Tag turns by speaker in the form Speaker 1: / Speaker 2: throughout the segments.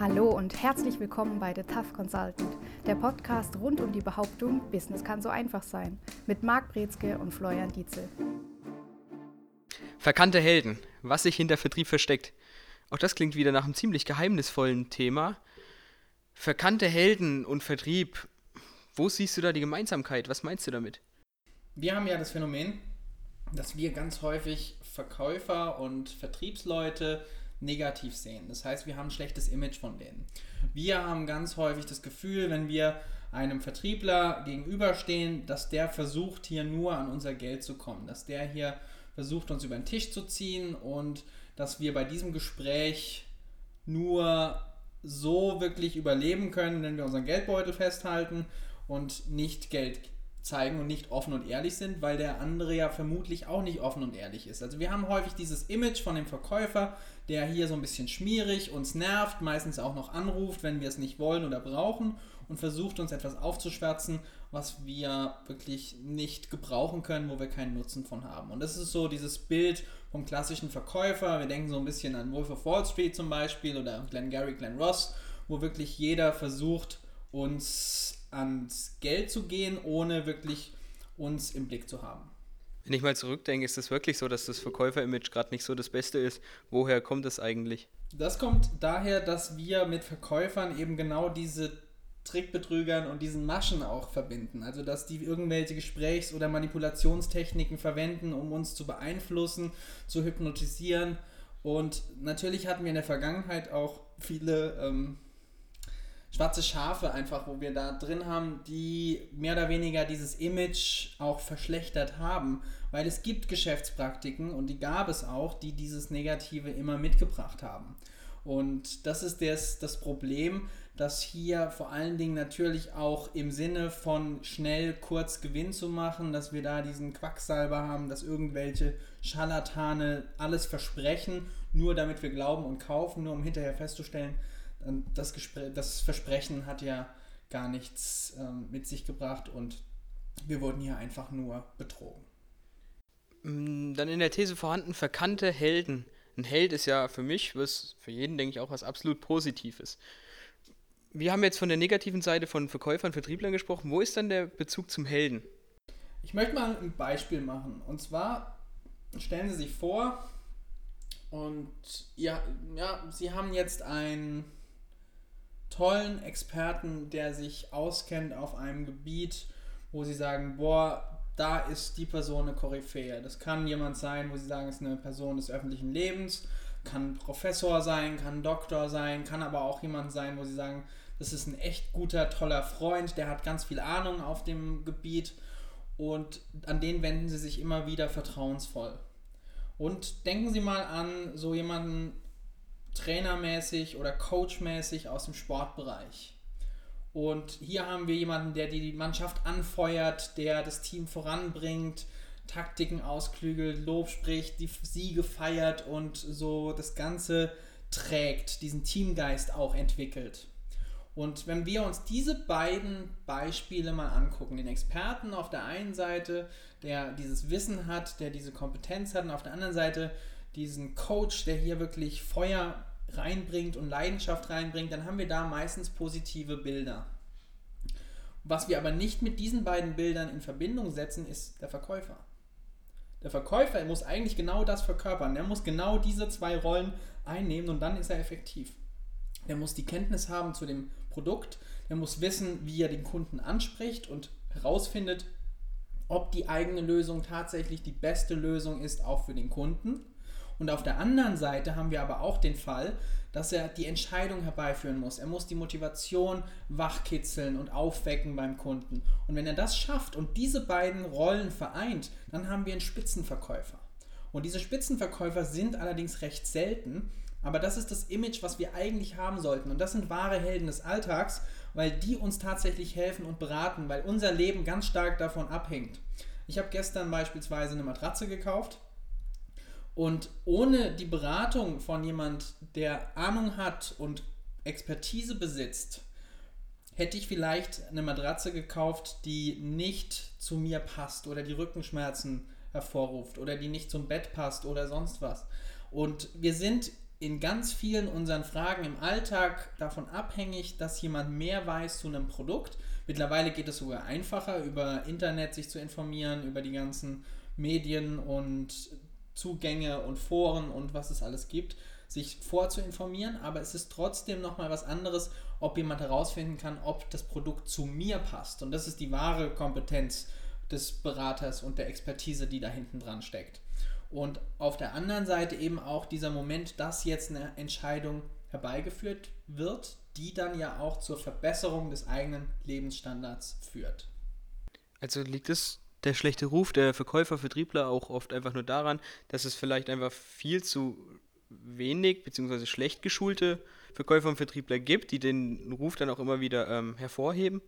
Speaker 1: Hallo und herzlich willkommen bei The Tough Consultant, der Podcast rund um die Behauptung, Business kann so einfach sein, mit Marc Brezke und Florian Dietzel.
Speaker 2: Verkannte Helden, was sich hinter Vertrieb versteckt. Auch das klingt wieder nach einem ziemlich geheimnisvollen Thema. Verkannte Helden und Vertrieb, wo siehst du da die Gemeinsamkeit? Was meinst du damit?
Speaker 3: Wir haben ja das Phänomen, dass wir ganz häufig Verkäufer und Vertriebsleute negativ sehen. Das heißt, wir haben ein schlechtes Image von denen. Wir haben ganz häufig das Gefühl, wenn wir einem Vertriebler gegenüberstehen, dass der versucht, hier nur an unser Geld zu kommen, dass der hier versucht, uns über den Tisch zu ziehen und dass wir bei diesem Gespräch nur so wirklich überleben können, wenn wir unseren Geldbeutel festhalten und nicht Geld zeigen und nicht offen und ehrlich sind, weil der andere ja vermutlich auch nicht offen und ehrlich ist. Also wir haben häufig dieses Image von dem Verkäufer, der hier so ein bisschen schmierig uns nervt, meistens auch noch anruft, wenn wir es nicht wollen oder brauchen und versucht uns etwas aufzuschwärzen, was wir wirklich nicht gebrauchen können, wo wir keinen Nutzen von haben. Und das ist so dieses Bild vom klassischen Verkäufer. Wir denken so ein bisschen an Wolf of Wall Street zum Beispiel oder Glenn Gary, Glenn Ross, wo wirklich jeder versucht, uns ans Geld zu gehen, ohne wirklich uns im Blick zu haben.
Speaker 2: Wenn ich mal zurückdenke, ist es wirklich so, dass das Verkäufer-Image gerade nicht so das Beste ist. Woher kommt das eigentlich?
Speaker 3: Das kommt daher, dass wir mit Verkäufern eben genau diese Trickbetrügern und diesen Maschen auch verbinden. Also dass die irgendwelche Gesprächs- oder Manipulationstechniken verwenden, um uns zu beeinflussen, zu hypnotisieren. Und natürlich hatten wir in der Vergangenheit auch viele ähm, schwarze Schafe einfach, wo wir da drin haben, die mehr oder weniger dieses Image auch verschlechtert haben, weil es gibt Geschäftspraktiken und die gab es auch, die dieses Negative immer mitgebracht haben. Und das ist das, das Problem, dass hier vor allen Dingen natürlich auch im Sinne von schnell kurz Gewinn zu machen, dass wir da diesen Quacksalber haben, dass irgendwelche Scharlatane alles versprechen, nur damit wir glauben und kaufen, nur um hinterher festzustellen, das, Gespräch, das Versprechen hat ja gar nichts ähm, mit sich gebracht und wir wurden hier einfach nur betrogen.
Speaker 2: Mm, dann in der These vorhanden verkannte Helden. Ein Held ist ja für mich, was für jeden denke ich auch was absolut Positives. Wir haben jetzt von der negativen Seite von Verkäufern, Vertrieblern gesprochen. Wo ist dann der Bezug zum Helden?
Speaker 3: Ich möchte mal ein Beispiel machen. Und zwar stellen Sie sich vor, und ja, ja, Sie haben jetzt ein tollen Experten, der sich auskennt auf einem Gebiet, wo sie sagen, boah, da ist die Person eine Koryphäe. Das kann jemand sein, wo sie sagen, es ist eine Person des öffentlichen Lebens, kann Professor sein, kann Doktor sein, kann aber auch jemand sein, wo sie sagen, das ist ein echt guter, toller Freund, der hat ganz viel Ahnung auf dem Gebiet und an den wenden sie sich immer wieder vertrauensvoll. Und denken Sie mal an so jemanden, trainermäßig oder coachmäßig aus dem Sportbereich. Und hier haben wir jemanden, der die Mannschaft anfeuert, der das Team voranbringt, Taktiken ausklügelt, Lob spricht, die Siege feiert und so das Ganze trägt, diesen Teamgeist auch entwickelt. Und wenn wir uns diese beiden Beispiele mal angucken, den Experten auf der einen Seite, der dieses Wissen hat, der diese Kompetenz hat, und auf der anderen Seite diesen Coach, der hier wirklich Feuer reinbringt und Leidenschaft reinbringt, dann haben wir da meistens positive Bilder. Was wir aber nicht mit diesen beiden Bildern in Verbindung setzen, ist der Verkäufer. Der Verkäufer muss eigentlich genau das verkörpern. Der muss genau diese zwei Rollen einnehmen und dann ist er effektiv. Der muss die Kenntnis haben zu dem Produkt, der muss wissen, wie er den Kunden anspricht und herausfindet, ob die eigene Lösung tatsächlich die beste Lösung ist, auch für den Kunden. Und auf der anderen Seite haben wir aber auch den Fall, dass er die Entscheidung herbeiführen muss. Er muss die Motivation wachkitzeln und aufwecken beim Kunden. Und wenn er das schafft und diese beiden Rollen vereint, dann haben wir einen Spitzenverkäufer. Und diese Spitzenverkäufer sind allerdings recht selten, aber das ist das Image, was wir eigentlich haben sollten. Und das sind wahre Helden des Alltags, weil die uns tatsächlich helfen und beraten, weil unser Leben ganz stark davon abhängt. Ich habe gestern beispielsweise eine Matratze gekauft und ohne die Beratung von jemand, der Ahnung hat und Expertise besitzt, hätte ich vielleicht eine Matratze gekauft, die nicht zu mir passt oder die Rückenschmerzen hervorruft oder die nicht zum Bett passt oder sonst was. Und wir sind in ganz vielen unseren Fragen im Alltag davon abhängig, dass jemand mehr weiß zu einem Produkt. Mittlerweile geht es sogar einfacher, über Internet sich zu informieren, über die ganzen Medien und Zugänge und Foren und was es alles gibt, sich vorzuinformieren. Aber es ist trotzdem nochmal was anderes, ob jemand herausfinden kann, ob das Produkt zu mir passt. Und das ist die wahre Kompetenz des Beraters und der Expertise, die da hinten dran steckt. Und auf der anderen Seite eben auch dieser Moment, dass jetzt eine Entscheidung herbeigeführt wird, die dann ja auch zur Verbesserung des eigenen Lebensstandards führt.
Speaker 2: Also liegt es der schlechte Ruf der Verkäufer, Vertriebler auch oft einfach nur daran, dass es vielleicht einfach viel zu wenig bzw. schlecht geschulte Verkäufer und Vertriebler gibt, die den Ruf dann auch immer wieder ähm, hervorheben?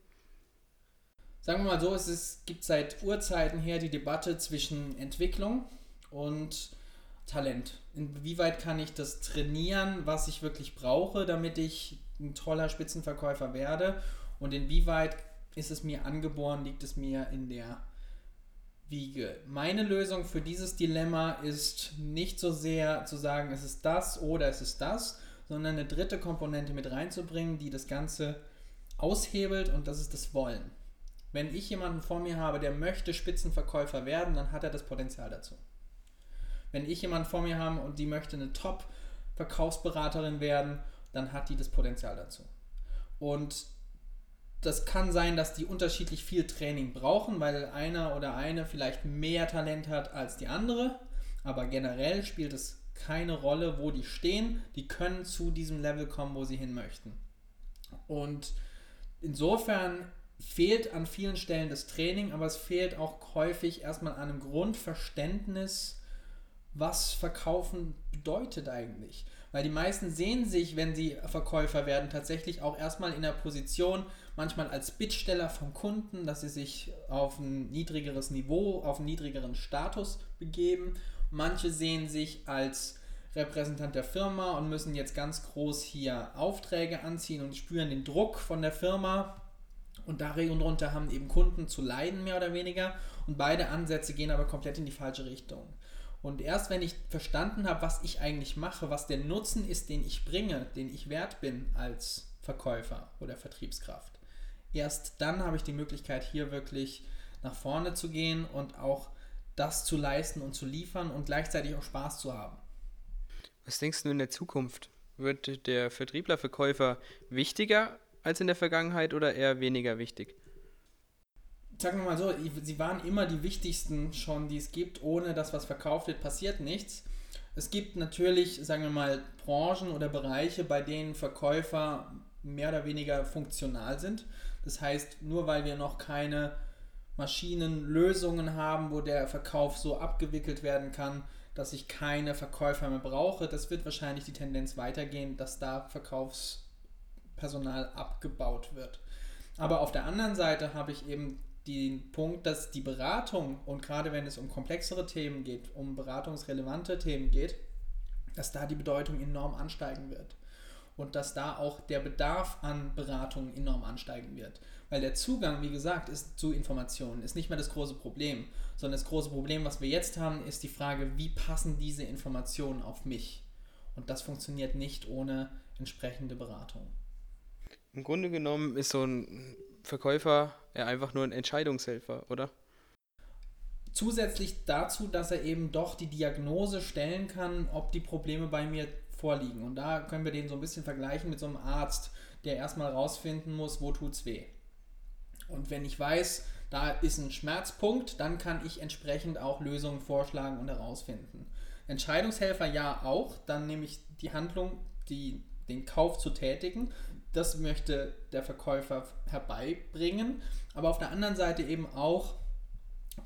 Speaker 3: Sagen wir mal so, es gibt seit Urzeiten her die Debatte zwischen Entwicklung und Talent. Inwieweit kann ich das trainieren, was ich wirklich brauche, damit ich ein toller Spitzenverkäufer werde? Und inwieweit ist es mir angeboren, liegt es mir in der Wiege? Meine Lösung für dieses Dilemma ist nicht so sehr zu sagen, es ist das oder es ist das, sondern eine dritte Komponente mit reinzubringen, die das Ganze aushebelt und das ist das Wollen. Wenn ich jemanden vor mir habe, der möchte Spitzenverkäufer werden, dann hat er das Potenzial dazu. Wenn ich jemanden vor mir habe und die möchte eine Top-Verkaufsberaterin werden, dann hat die das Potenzial dazu. Und das kann sein, dass die unterschiedlich viel Training brauchen, weil einer oder eine vielleicht mehr Talent hat als die andere. Aber generell spielt es keine Rolle, wo die stehen. Die können zu diesem Level kommen, wo sie hin möchten. Und insofern fehlt an vielen Stellen das Training, aber es fehlt auch häufig erstmal an einem Grundverständnis was Verkaufen bedeutet eigentlich. Weil die meisten sehen sich, wenn sie Verkäufer werden, tatsächlich auch erstmal in der Position, manchmal als Bittsteller vom Kunden, dass sie sich auf ein niedrigeres Niveau, auf einen niedrigeren Status begeben. Manche sehen sich als Repräsentant der Firma und müssen jetzt ganz groß hier Aufträge anziehen und spüren den Druck von der Firma. Und darunter haben eben Kunden zu leiden, mehr oder weniger. Und beide Ansätze gehen aber komplett in die falsche Richtung. Und erst wenn ich verstanden habe, was ich eigentlich mache, was der Nutzen ist, den ich bringe, den ich wert bin als Verkäufer oder Vertriebskraft, erst dann habe ich die Möglichkeit, hier wirklich nach vorne zu gehen und auch das zu leisten und zu liefern und gleichzeitig auch Spaß zu haben.
Speaker 2: Was denkst du in der Zukunft? Wird der Vertriebler, Verkäufer wichtiger als in der Vergangenheit oder eher weniger wichtig?
Speaker 3: sagen wir mal so, sie waren immer die wichtigsten schon, die es gibt. Ohne dass was verkauft wird, passiert nichts. Es gibt natürlich, sagen wir mal, Branchen oder Bereiche, bei denen Verkäufer mehr oder weniger funktional sind. Das heißt, nur weil wir noch keine Maschinenlösungen haben, wo der Verkauf so abgewickelt werden kann, dass ich keine Verkäufer mehr brauche, das wird wahrscheinlich die Tendenz weitergehen, dass da Verkaufspersonal abgebaut wird. Aber auf der anderen Seite habe ich eben den Punkt, dass die Beratung und gerade wenn es um komplexere Themen geht, um beratungsrelevante Themen geht, dass da die Bedeutung enorm ansteigen wird und dass da auch der Bedarf an Beratung enorm ansteigen wird. Weil der Zugang, wie gesagt, ist zu Informationen, ist nicht mehr das große Problem, sondern das große Problem, was wir jetzt haben, ist die Frage, wie passen diese Informationen auf mich? Und das funktioniert nicht ohne entsprechende Beratung.
Speaker 2: Im Grunde genommen ist so ein Verkäufer ja einfach nur ein Entscheidungshelfer, oder?
Speaker 3: Zusätzlich dazu, dass er eben doch die Diagnose stellen kann, ob die Probleme bei mir vorliegen. Und da können wir den so ein bisschen vergleichen mit so einem Arzt, der erstmal rausfinden muss, wo tut's weh. Und wenn ich weiß, da ist ein Schmerzpunkt, dann kann ich entsprechend auch Lösungen vorschlagen und herausfinden. Entscheidungshelfer ja auch, dann nehme ich die Handlung, die, den Kauf zu tätigen, das möchte der Verkäufer herbeibringen. Aber auf der anderen Seite eben auch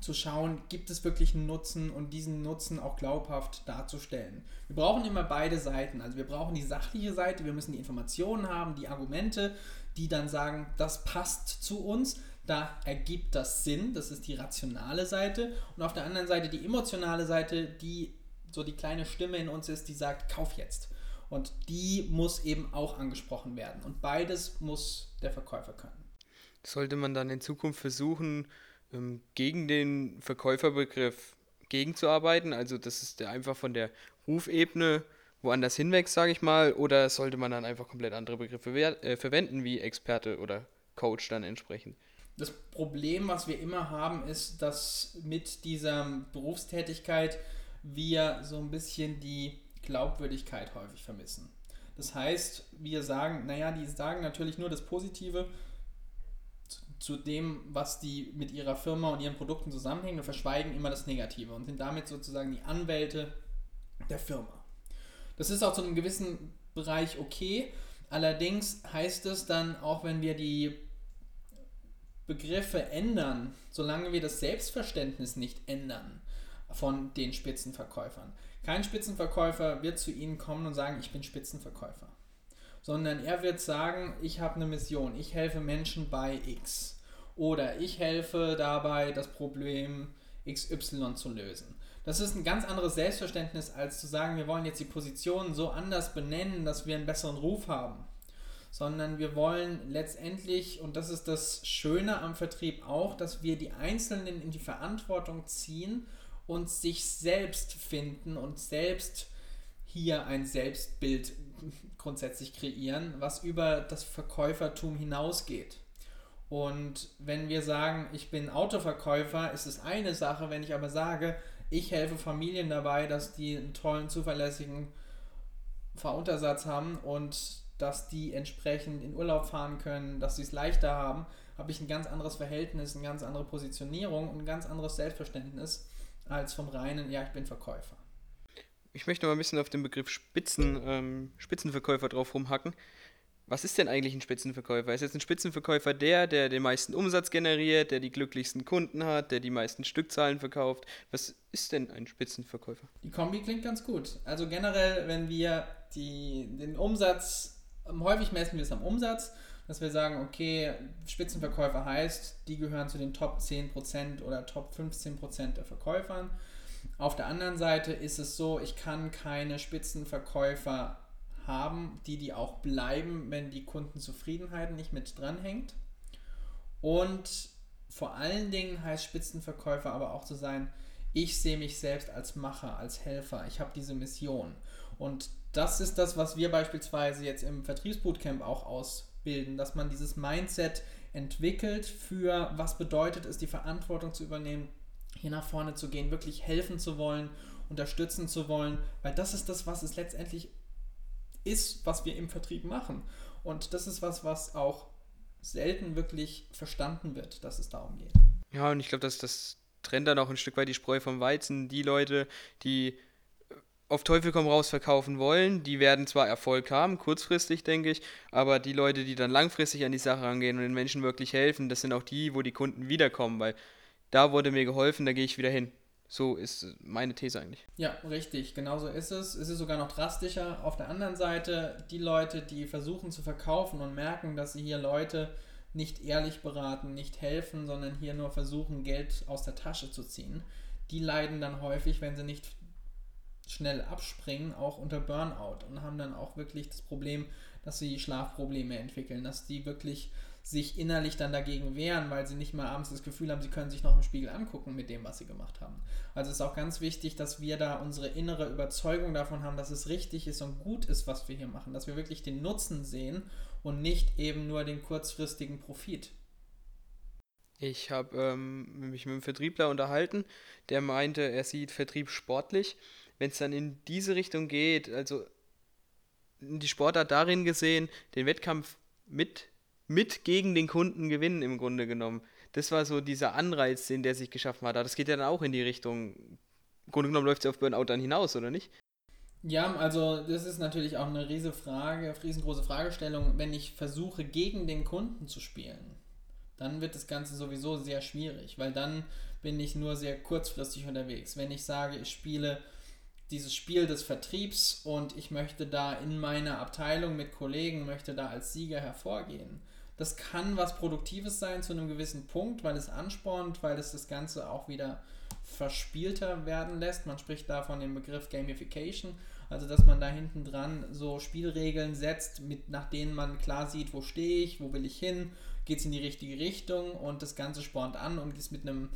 Speaker 3: zu schauen, gibt es wirklich einen Nutzen und diesen Nutzen auch glaubhaft darzustellen. Wir brauchen immer beide Seiten. Also wir brauchen die sachliche Seite, wir müssen die Informationen haben, die Argumente, die dann sagen, das passt zu uns, da ergibt das Sinn, das ist die rationale Seite. Und auf der anderen Seite die emotionale Seite, die so die kleine Stimme in uns ist, die sagt, kauf jetzt. Und die muss eben auch angesprochen werden. Und beides muss der Verkäufer können.
Speaker 2: Sollte man dann in Zukunft versuchen, ähm, gegen den Verkäuferbegriff gegenzuarbeiten? Also, das ist einfach von der Rufebene, woanders hinwächst, sage ich mal, oder sollte man dann einfach komplett andere Begriffe äh, verwenden, wie Experte oder Coach dann entsprechend?
Speaker 3: Das Problem, was wir immer haben, ist, dass mit dieser Berufstätigkeit wir so ein bisschen die Glaubwürdigkeit häufig vermissen. Das heißt, wir sagen, naja, die sagen natürlich nur das Positive zu dem, was die mit ihrer Firma und ihren Produkten zusammenhängen und verschweigen immer das Negative und sind damit sozusagen die Anwälte der Firma. Das ist auch zu einem gewissen Bereich okay. Allerdings heißt es dann, auch wenn wir die Begriffe ändern, solange wir das Selbstverständnis nicht ändern von den Spitzenverkäufern. Kein Spitzenverkäufer wird zu Ihnen kommen und sagen, ich bin Spitzenverkäufer, sondern er wird sagen, ich habe eine Mission, ich helfe Menschen bei X oder ich helfe dabei, das Problem XY zu lösen. Das ist ein ganz anderes Selbstverständnis, als zu sagen, wir wollen jetzt die Positionen so anders benennen, dass wir einen besseren Ruf haben. Sondern wir wollen letztendlich, und das ist das Schöne am Vertrieb auch, dass wir die Einzelnen in die Verantwortung ziehen und sich selbst finden und selbst hier ein Selbstbild grundsätzlich kreieren, was über das Verkäufertum hinausgeht. Und wenn wir sagen, ich bin Autoverkäufer, ist es eine Sache, wenn ich aber sage, ich helfe Familien dabei, dass die einen tollen, zuverlässigen Fahruntersatz haben und dass die entsprechend in Urlaub fahren können, dass sie es leichter haben, habe ich ein ganz anderes Verhältnis, eine ganz andere Positionierung und ein ganz anderes Selbstverständnis als vom reinen, ja, ich bin Verkäufer.
Speaker 2: Ich möchte mal ein bisschen auf den Begriff Spitzen, ähm, Spitzenverkäufer drauf rumhacken was ist denn eigentlich ein Spitzenverkäufer? Ist jetzt ein Spitzenverkäufer der, der den meisten Umsatz generiert, der die glücklichsten Kunden hat, der die meisten Stückzahlen verkauft? Was ist denn ein Spitzenverkäufer?
Speaker 3: Die Kombi klingt ganz gut. Also generell, wenn wir die, den Umsatz, häufig messen wir es am Umsatz, dass wir sagen, okay, Spitzenverkäufer heißt, die gehören zu den Top 10% oder Top 15% der Verkäufern. Auf der anderen Seite ist es so, ich kann keine Spitzenverkäufer haben, die die auch bleiben, wenn die Kundenzufriedenheit nicht mit dranhängt. Und vor allen Dingen heißt Spitzenverkäufer aber auch zu sein, ich sehe mich selbst als Macher, als Helfer. Ich habe diese Mission. Und das ist das, was wir beispielsweise jetzt im Vertriebsbootcamp auch ausbilden, dass man dieses Mindset entwickelt für, was bedeutet es, die Verantwortung zu übernehmen, hier nach vorne zu gehen, wirklich helfen zu wollen, unterstützen zu wollen, weil das ist das, was es letztendlich ist, was wir im Vertrieb machen. Und das ist was, was auch selten wirklich verstanden wird, dass es darum geht.
Speaker 2: Ja, und ich glaube, dass das trennt dann auch ein Stück weit die Spreu vom Weizen. Die Leute, die äh, auf Teufel komm raus verkaufen wollen, die werden zwar Erfolg haben, kurzfristig denke ich, aber die Leute, die dann langfristig an die Sache rangehen und den Menschen wirklich helfen, das sind auch die, wo die Kunden wiederkommen, weil da wurde mir geholfen, da gehe ich wieder hin. So ist meine These eigentlich.
Speaker 3: Ja, richtig, genau so ist es. Es ist sogar noch drastischer. Auf der anderen Seite, die Leute, die versuchen zu verkaufen und merken, dass sie hier Leute nicht ehrlich beraten, nicht helfen, sondern hier nur versuchen, Geld aus der Tasche zu ziehen, die leiden dann häufig, wenn sie nicht schnell abspringen, auch unter Burnout und haben dann auch wirklich das Problem, dass sie Schlafprobleme entwickeln, dass die wirklich sich innerlich dann dagegen wehren, weil sie nicht mal abends das Gefühl haben, sie können sich noch im Spiegel angucken mit dem, was sie gemacht haben. Also ist auch ganz wichtig, dass wir da unsere innere Überzeugung davon haben, dass es richtig ist und gut ist, was wir hier machen, dass wir wirklich den Nutzen sehen und nicht eben nur den kurzfristigen Profit.
Speaker 2: Ich habe ähm, mich mit einem Vertriebler unterhalten, der meinte, er sieht Vertrieb sportlich. Wenn es dann in diese Richtung geht, also die Sportart darin gesehen, den Wettkampf mit mit gegen den Kunden gewinnen im Grunde genommen. Das war so dieser Anreiz, den der sich geschaffen hat. Das geht ja dann auch in die Richtung. Im Grunde genommen läuft es auf Burnout dann hinaus, oder nicht?
Speaker 3: Ja, also das ist natürlich auch eine riesige Frage, riesengroße Fragestellung. Wenn ich versuche, gegen den Kunden zu spielen, dann wird das Ganze sowieso sehr schwierig, weil dann bin ich nur sehr kurzfristig unterwegs. Wenn ich sage, ich spiele dieses Spiel des Vertriebs und ich möchte da in meiner Abteilung mit Kollegen, möchte da als Sieger hervorgehen, das kann was Produktives sein zu einem gewissen Punkt, weil es anspornt, weil es das Ganze auch wieder verspielter werden lässt. Man spricht da von dem Begriff Gamification, also dass man da hinten dran so Spielregeln setzt, mit, nach denen man klar sieht, wo stehe ich, wo will ich hin, geht es in die richtige Richtung und das Ganze spornt an und ist mit einem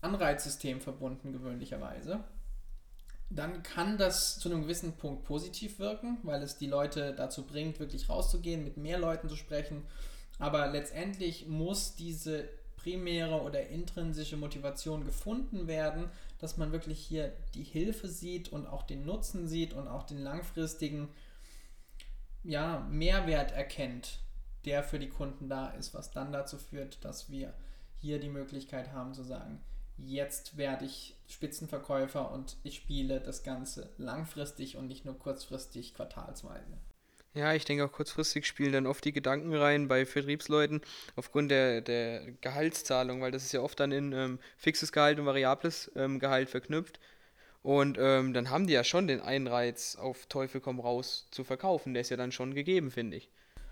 Speaker 3: Anreizsystem verbunden gewöhnlicherweise. Dann kann das zu einem gewissen Punkt positiv wirken, weil es die Leute dazu bringt, wirklich rauszugehen, mit mehr Leuten zu sprechen. Aber letztendlich muss diese primäre oder intrinsische Motivation gefunden werden, dass man wirklich hier die Hilfe sieht und auch den Nutzen sieht und auch den langfristigen ja, Mehrwert erkennt, der für die Kunden da ist, was dann dazu führt, dass wir hier die Möglichkeit haben zu sagen, jetzt werde ich Spitzenverkäufer und ich spiele das Ganze langfristig und nicht nur kurzfristig quartalsweise.
Speaker 2: Ja, ich denke auch kurzfristig spielen dann oft die Gedanken rein bei Vertriebsleuten aufgrund der, der Gehaltszahlung, weil das ist ja oft dann in ähm, fixes Gehalt und variables ähm, Gehalt verknüpft. Und ähm, dann haben die ja schon den Einreiz, auf Teufel komm raus zu verkaufen. Der ist ja dann schon gegeben, finde ich.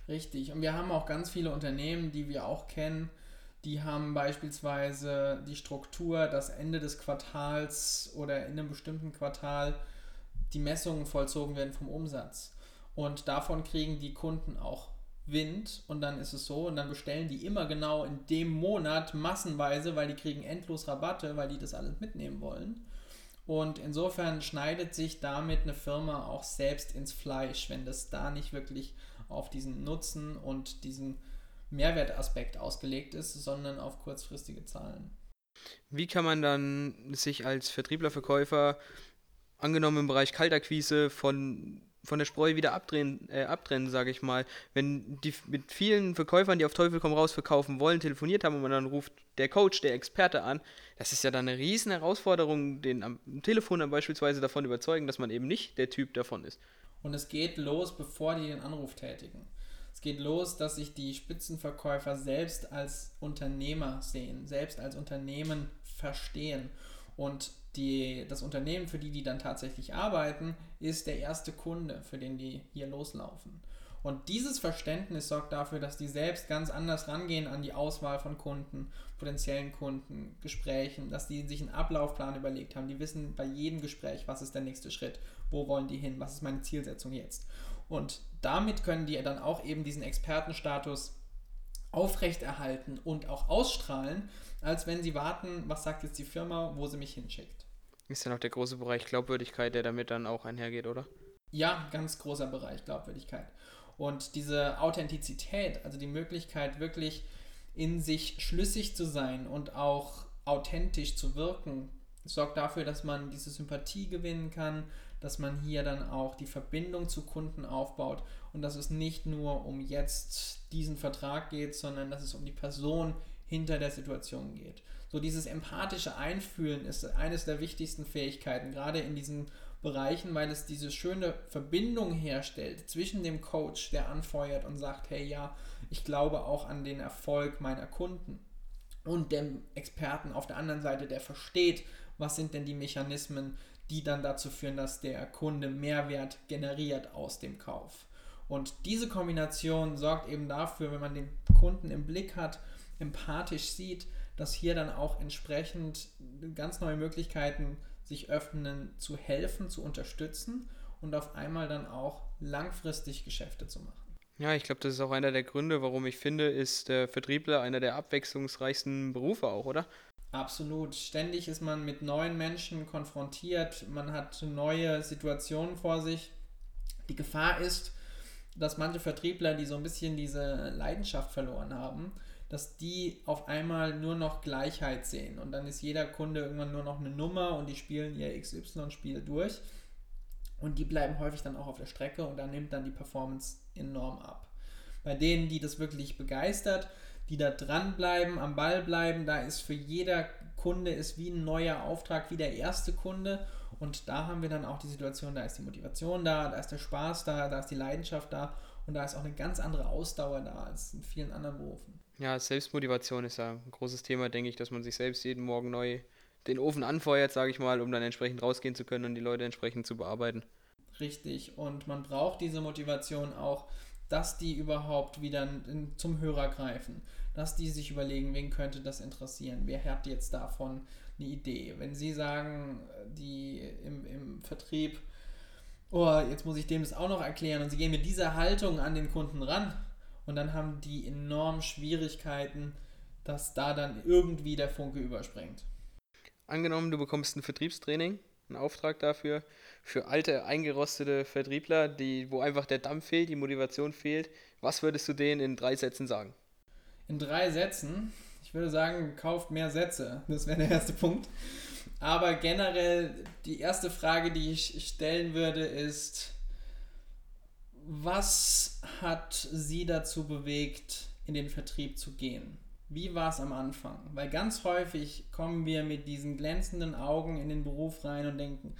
Speaker 3: Richtig. Und wir haben auch ganz viele Unternehmen, die wir auch kennen, die haben beispielsweise die Struktur, dass Ende des Quartals oder in einem bestimmten Quartal die Messungen vollzogen werden vom Umsatz. Und davon kriegen die Kunden auch Wind und dann ist es so und dann bestellen die immer genau in dem Monat massenweise, weil die kriegen endlos Rabatte, weil die das alles mitnehmen wollen. Und insofern schneidet sich damit eine Firma auch selbst ins Fleisch, wenn das da nicht wirklich auf diesen Nutzen und diesen Mehrwertaspekt ausgelegt ist, sondern auf kurzfristige Zahlen.
Speaker 2: Wie kann man dann sich als Vertriebler, Verkäufer, angenommen im Bereich Kaltakquise, von, von der Spreu wieder abdrehen, äh, abtrennen, sage ich mal, wenn die mit vielen Verkäufern, die auf Teufel komm raus verkaufen wollen, telefoniert haben und man dann ruft der Coach, der Experte an, das ist ja dann eine riesen Herausforderung, den am Telefon dann beispielsweise davon überzeugen, dass man eben nicht der Typ davon ist.
Speaker 3: Und es geht los, bevor die den Anruf tätigen. Geht los, dass sich die Spitzenverkäufer selbst als Unternehmer sehen, selbst als Unternehmen verstehen. Und die, das Unternehmen, für die die dann tatsächlich arbeiten, ist der erste Kunde, für den die hier loslaufen. Und dieses Verständnis sorgt dafür, dass die selbst ganz anders rangehen an die Auswahl von Kunden, potenziellen Kunden, Gesprächen, dass die sich einen Ablaufplan überlegt haben. Die wissen bei jedem Gespräch, was ist der nächste Schritt, wo wollen die hin, was ist meine Zielsetzung jetzt. Und damit können die dann auch eben diesen Expertenstatus aufrechterhalten und auch ausstrahlen, als wenn sie warten, was sagt jetzt die Firma, wo sie mich hinschickt.
Speaker 2: Ist ja noch der große Bereich Glaubwürdigkeit, der damit dann auch einhergeht, oder?
Speaker 3: Ja, ganz großer Bereich Glaubwürdigkeit. Und diese Authentizität, also die Möglichkeit wirklich in sich schlüssig zu sein und auch authentisch zu wirken, sorgt dafür, dass man diese Sympathie gewinnen kann, dass man hier dann auch die Verbindung zu Kunden aufbaut und dass es nicht nur um jetzt diesen Vertrag geht, sondern dass es um die Person hinter der Situation geht. So dieses empathische Einfühlen ist eines der wichtigsten Fähigkeiten, gerade in diesen Bereichen, weil es diese schöne Verbindung herstellt zwischen dem Coach, der anfeuert und sagt, hey ja, ich glaube auch an den Erfolg meiner Kunden und dem Experten auf der anderen Seite, der versteht, was sind denn die Mechanismen, die dann dazu führen, dass der Kunde Mehrwert generiert aus dem Kauf. Und diese Kombination sorgt eben dafür, wenn man den Kunden im Blick hat, empathisch sieht, dass hier dann auch entsprechend ganz neue Möglichkeiten sich öffnen, zu helfen, zu unterstützen und auf einmal dann auch langfristig Geschäfte zu machen.
Speaker 2: Ja, ich glaube, das ist auch einer der Gründe, warum ich finde, ist der Vertriebler einer der abwechslungsreichsten Berufe auch, oder?
Speaker 3: Absolut. Ständig ist man mit neuen Menschen konfrontiert, man hat neue Situationen vor sich. Die Gefahr ist, dass manche Vertriebler, die so ein bisschen diese Leidenschaft verloren haben, dass die auf einmal nur noch Gleichheit sehen und dann ist jeder Kunde irgendwann nur noch eine Nummer und die spielen ihr XY-Spiel durch und die bleiben häufig dann auch auf der Strecke und dann nimmt dann die Performance enorm ab. Bei denen, die das wirklich begeistert, die da dranbleiben, am Ball bleiben. Da ist für jeder Kunde ist wie ein neuer Auftrag, wie der erste Kunde. Und da haben wir dann auch die Situation, da ist die Motivation da, da ist der Spaß da, da ist die Leidenschaft da und da ist auch eine ganz andere Ausdauer da als in vielen anderen Berufen.
Speaker 2: Ja, Selbstmotivation ist ja ein großes Thema, denke ich, dass man sich selbst jeden Morgen neu den Ofen anfeuert, sage ich mal, um dann entsprechend rausgehen zu können und die Leute entsprechend zu bearbeiten.
Speaker 3: Richtig, und man braucht diese Motivation auch, dass die überhaupt wieder zum Hörer greifen, dass die sich überlegen, wen könnte das interessieren, wer hat jetzt davon eine Idee. Wenn sie sagen, die im, im Vertrieb, oh, jetzt muss ich dem das auch noch erklären und sie gehen mit dieser Haltung an den Kunden ran und dann haben die enorm Schwierigkeiten, dass da dann irgendwie der Funke überspringt.
Speaker 2: Angenommen, du bekommst ein Vertriebstraining einen Auftrag dafür, für alte, eingerostete Vertriebler, die, wo einfach der Dampf fehlt, die Motivation fehlt. Was würdest du denen in drei Sätzen sagen?
Speaker 3: In drei Sätzen? Ich würde sagen, kauft mehr Sätze. Das wäre der erste Punkt. Aber generell die erste Frage, die ich stellen würde, ist, was hat Sie dazu bewegt, in den Vertrieb zu gehen? Wie war es am Anfang? Weil ganz häufig kommen wir mit diesen glänzenden Augen in den Beruf rein und denken,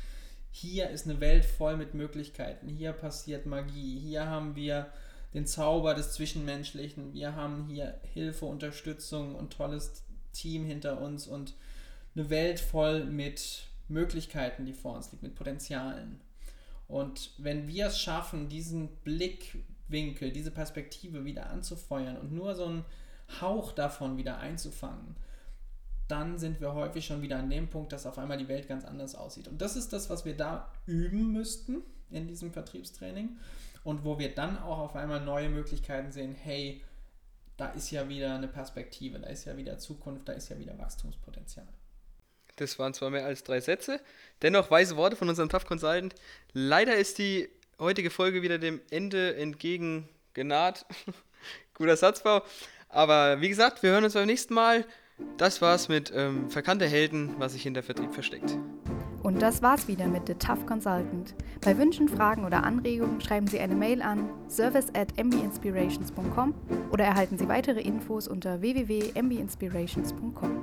Speaker 3: hier ist eine Welt voll mit Möglichkeiten, hier passiert Magie, hier haben wir den Zauber des Zwischenmenschlichen, wir haben hier Hilfe, Unterstützung und tolles Team hinter uns und eine Welt voll mit Möglichkeiten, die vor uns liegt, mit Potenzialen. Und wenn wir es schaffen, diesen Blickwinkel, diese Perspektive wieder anzufeuern und nur so einen Hauch davon wieder einzufangen, dann sind wir häufig schon wieder an dem Punkt, dass auf einmal die Welt ganz anders aussieht. Und das ist das, was wir da üben müssten in diesem Vertriebstraining und wo wir dann auch auf einmal neue Möglichkeiten sehen, hey, da ist ja wieder eine Perspektive, da ist ja wieder Zukunft, da ist ja wieder Wachstumspotenzial.
Speaker 2: Das waren zwar mehr als drei Sätze, dennoch weise Worte von unserem Tough Consultant. Leider ist die heutige Folge wieder dem Ende entgegengenaht. Guter Satzbau. Aber wie gesagt, wir hören uns beim nächsten Mal. Das war's mit ähm, Verkannte Helden, was sich hinter Vertrieb versteckt.
Speaker 1: Und das war's wieder mit The Tough Consultant. Bei Wünschen, Fragen oder Anregungen schreiben Sie eine Mail an service at mbinspirations.com oder erhalten Sie weitere Infos unter www.mbinspirations.com.